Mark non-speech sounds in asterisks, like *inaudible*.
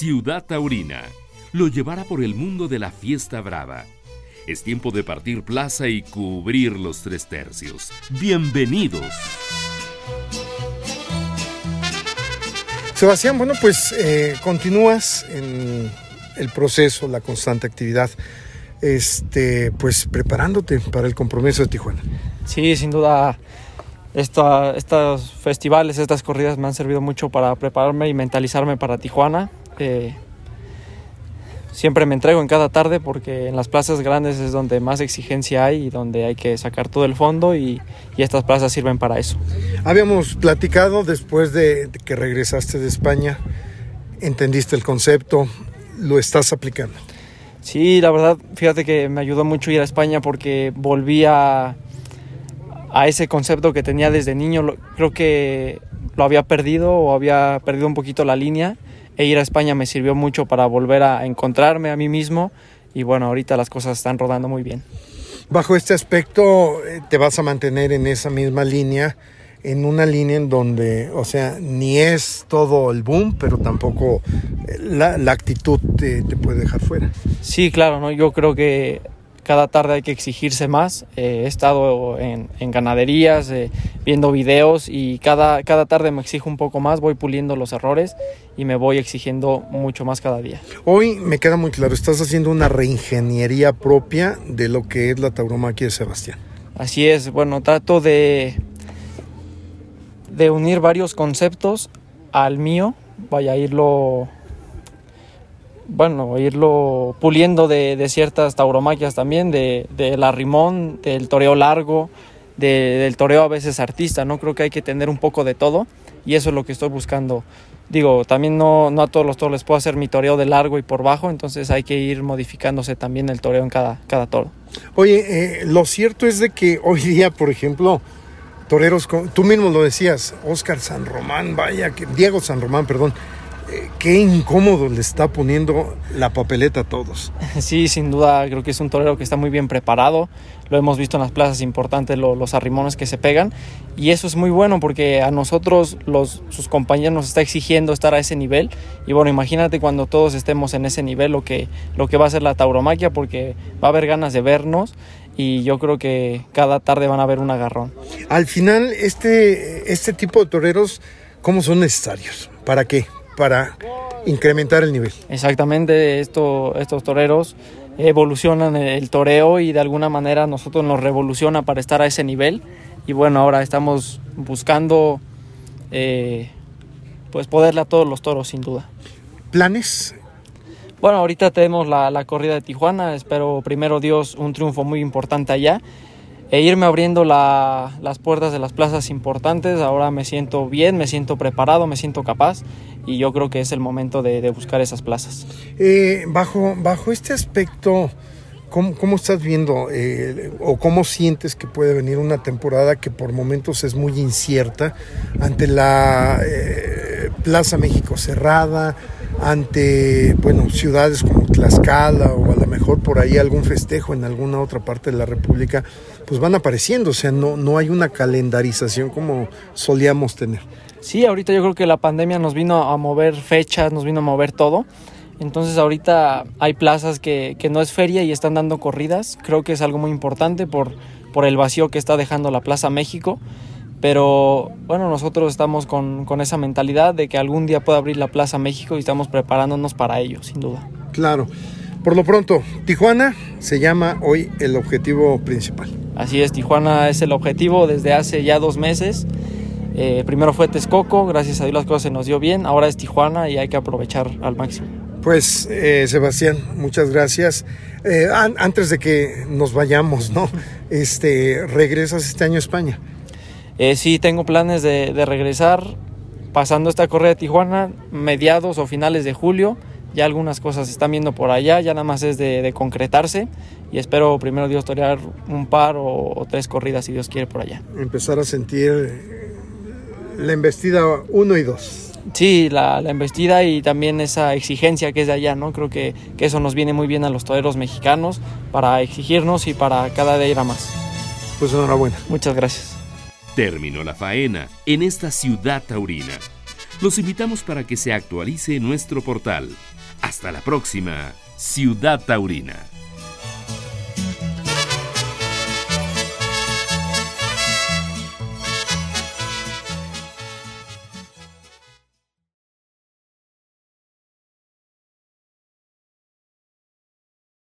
Ciudad Taurina lo llevará por el mundo de la fiesta brava. Es tiempo de partir plaza y cubrir los tres tercios. Bienvenidos. Sebastián, bueno, pues eh, continúas en el proceso, la constante actividad, este, pues preparándote para el compromiso de Tijuana. Sí, sin duda, estos festivales, estas corridas me han servido mucho para prepararme y mentalizarme para Tijuana. Eh, siempre me entrego en cada tarde porque en las plazas grandes es donde más exigencia hay y donde hay que sacar todo el fondo y, estas plazas sirven para eso. Habíamos platicado después de que regresaste de España, entendiste el concepto, lo estás aplicando. Sí, la verdad, fíjate que me ayudó mucho ir a España porque volví a, a ese concepto que tenía desde niño. Creo que lo había perdido o había perdido un poquito la línea e ir a España me sirvió mucho para volver a encontrarme a mí mismo y bueno, ahorita las cosas están rodando muy bien. Bajo este aspecto, eh, te vas a mantener en esa misma línea, en una línea en donde, o sea, ni es todo el boom, pero tampoco eh, la, actitud te, te, puede dejar fuera. Sí, claro, ¿no? yo creo que cada tarde hay que exigirse más. Eh, he estado en, ganaderías, eh, viendo videos y cada, cada tarde me exijo un poco más, voy puliendo los errores y me voy exigiendo mucho más cada día. Hoy me queda muy claro, estás haciendo una reingeniería propia de lo que es la tauromaquia de Sebastián. Así es, bueno, trato de, de unir varios conceptos al mío, vaya a irlo bueno, irlo puliendo de, ciertas tauromaquias también, de, del arrimón, del toreo largo, del toreo a veces artista, ¿no? Creo que hay que tener un poco de todo y eso es lo que estoy buscando. Digo, también no, a todos los toros les puedo hacer mi toreo de largo y por bajo, entonces hay que ir modificándose también el toreo en cada, cada toro. Oye, eh, lo cierto es de que hoy día, por ejemplo, toreros, tú mismo lo decías, Oscar San Román, vaya, que Diego San Román, perdón, qué incómodo le está poniendo la papeleta a todos. *laughs* Sí, sin duda, creo que es un torero que está muy bien preparado. Lo hemos visto en las plazas importantes, los arrimones que se pegan. Y eso es muy bueno porque a nosotros, los, sus compañeros, nos está exigiendo estar a ese nivel. Y bueno, imagínate cuando todos estemos en ese nivel, lo que, lo que va a ser la tauromaquia, porque va a haber ganas de vernos y yo creo que cada tarde van a haber un agarrón. Al final, este, este tipo de toreros, ¿cómo son necesarios? ¿Para qué? Para incrementar el nivel. Exactamente, esto, estos toreros evolucionan el toreo y de alguna manera nosotros nos revoluciona para estar a ese nivel y bueno, ahora estamos buscando eh, pues poderle a todos los toros sin duda. ¿Planes? Bueno, ahorita tenemos la, la corrida de Tijuana, espero primero Dios un triunfo muy importante allá e irme abriendo las puertas de las plazas importantes. Ahora me siento bien, me siento preparado, me siento capaz y yo creo que es el momento de, buscar esas plazas. Eh, bajo, bajo este aspecto, ¿cómo, estás viendo eh, o cómo sientes que puede venir una temporada que por momentos es muy incierta ante la eh, Plaza México cerrada? ante bueno, ciudades como Tlaxcala o a lo mejor por ahí algún festejo en alguna otra parte de la República, pues van apareciendo, o sea, no, no hay una calendarización como solíamos tener. Sí, ahorita yo creo que la pandemia nos vino a mover fechas, nos vino a mover todo. Entonces ahorita hay plazas que, que no es feria y están dando corridas. Creo que es algo muy importante por, por el vacío que está dejando la Plaza México. Pero bueno, nosotros estamos con, esa mentalidad de que algún día pueda abrir la Plaza México y estamos preparándonos para ello, sin duda. Claro. Por lo pronto, Tijuana se llama hoy el objetivo principal. Así es, Tijuana es el objetivo desde hace ya dos meses. Eh, primero fue Texcoco, gracias a Dios las cosas se nos dio bien, ahora es Tijuana y hay que aprovechar al máximo. Pues eh, Sebastián, muchas gracias. Eh, antes de que nos vayamos, ¿no? Este, regresas este año a España. Eh, sí, tengo planes de, regresar pasando esta correa de Tijuana, mediados o finales de julio. Ya algunas cosas se están viendo por allá, ya nada más es de, concretarse y espero primero Dios torear un par o, tres corridas si Dios quiere por allá. Empezar a sentir eh, la embestida 1 y 2. Sí, la, la, embestida y también esa exigencia que es de allá, ¿no? Creo que, que eso nos viene muy bien a los toreros mexicanos para exigirnos y para cada día ir a más. Pues enhorabuena. Muchas gracias. Terminó la faena en esta ciudad taurina. Los invitamos para que se actualice nuestro portal. Hasta la próxima, Ciudad Taurina.